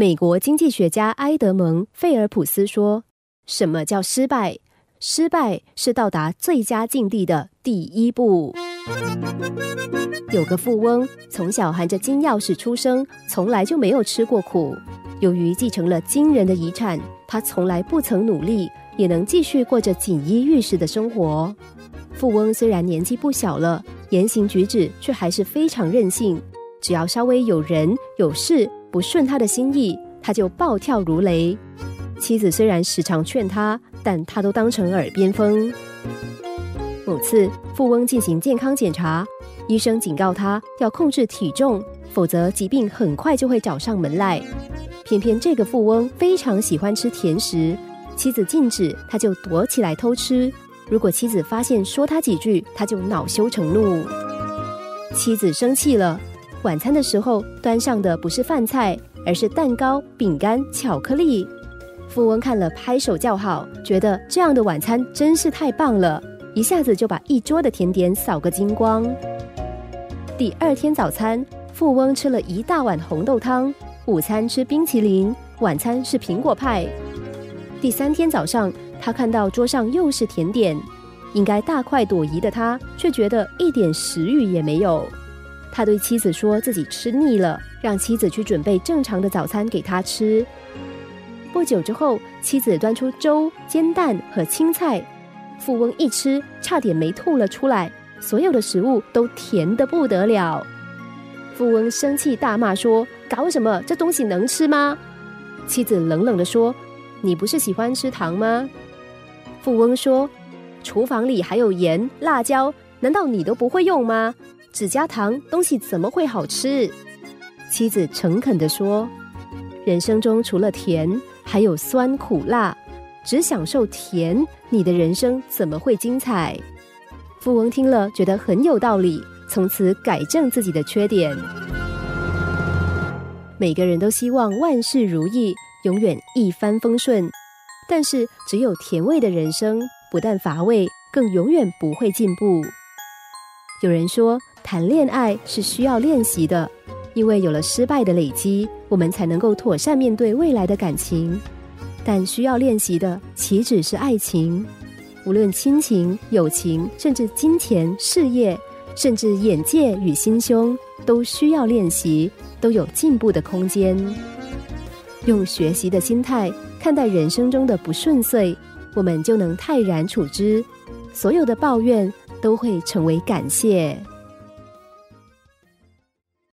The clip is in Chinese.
美国经济学家埃德蒙·费尔普斯说：“什么叫失败？失败是到达最佳境地的第一步。”有个富翁从小含着金钥匙出生，从来就没有吃过苦。由于继承了惊人的遗产，他从来不曾努力，也能继续过着锦衣玉食的生活。富翁虽然年纪不小了，言行举止却还是非常任性。只要稍微有人有事不顺他的心意，他就暴跳如雷。妻子虽然时常劝他，但他都当成耳边风。某次，富翁进行健康检查，医生警告他要控制体重，否则疾病很快就会找上门来。偏偏这个富翁非常喜欢吃甜食，妻子禁止，他就躲起来偷吃。如果妻子发现，说他几句，他就恼羞成怒。妻子生气了，晚餐的时候端上的不是饭菜，而是蛋糕、饼干、巧克力。富翁看了，拍手叫好，觉得这样的晚餐真是太棒了，一下子就把一桌的甜点扫个精光。第二天早餐，富翁吃了一大碗红豆汤。午餐吃冰淇淋，晚餐是苹果派。第三天早上，他看到桌上又是甜点，应该大快朵颐的他，却觉得一点食欲也没有。他对妻子说自己吃腻了，让妻子去准备正常的早餐给他吃。不久之后，妻子端出粥、煎蛋和青菜，富翁一吃，差点没吐了出来。所有的食物都甜的不得了。富翁生气大骂说：“搞什么？这东西能吃吗？”妻子冷冷的说：“你不是喜欢吃糖吗？”富翁说：“厨房里还有盐、辣椒，难道你都不会用吗？只加糖，东西怎么会好吃？”妻子诚恳的说：“人生中除了甜，还有酸、苦、辣，只享受甜，你的人生怎么会精彩？”富翁听了，觉得很有道理。从此改正自己的缺点。每个人都希望万事如意，永远一帆风顺。但是，只有甜味的人生不但乏味，更永远不会进步。有人说，谈恋爱是需要练习的，因为有了失败的累积，我们才能够妥善面对未来的感情。但需要练习的岂止是爱情？无论亲情、友情，甚至金钱、事业。甚至眼界与心胸都需要练习，都有进步的空间。用学习的心态看待人生中的不顺遂，我们就能泰然处之。所有的抱怨都会成为感谢。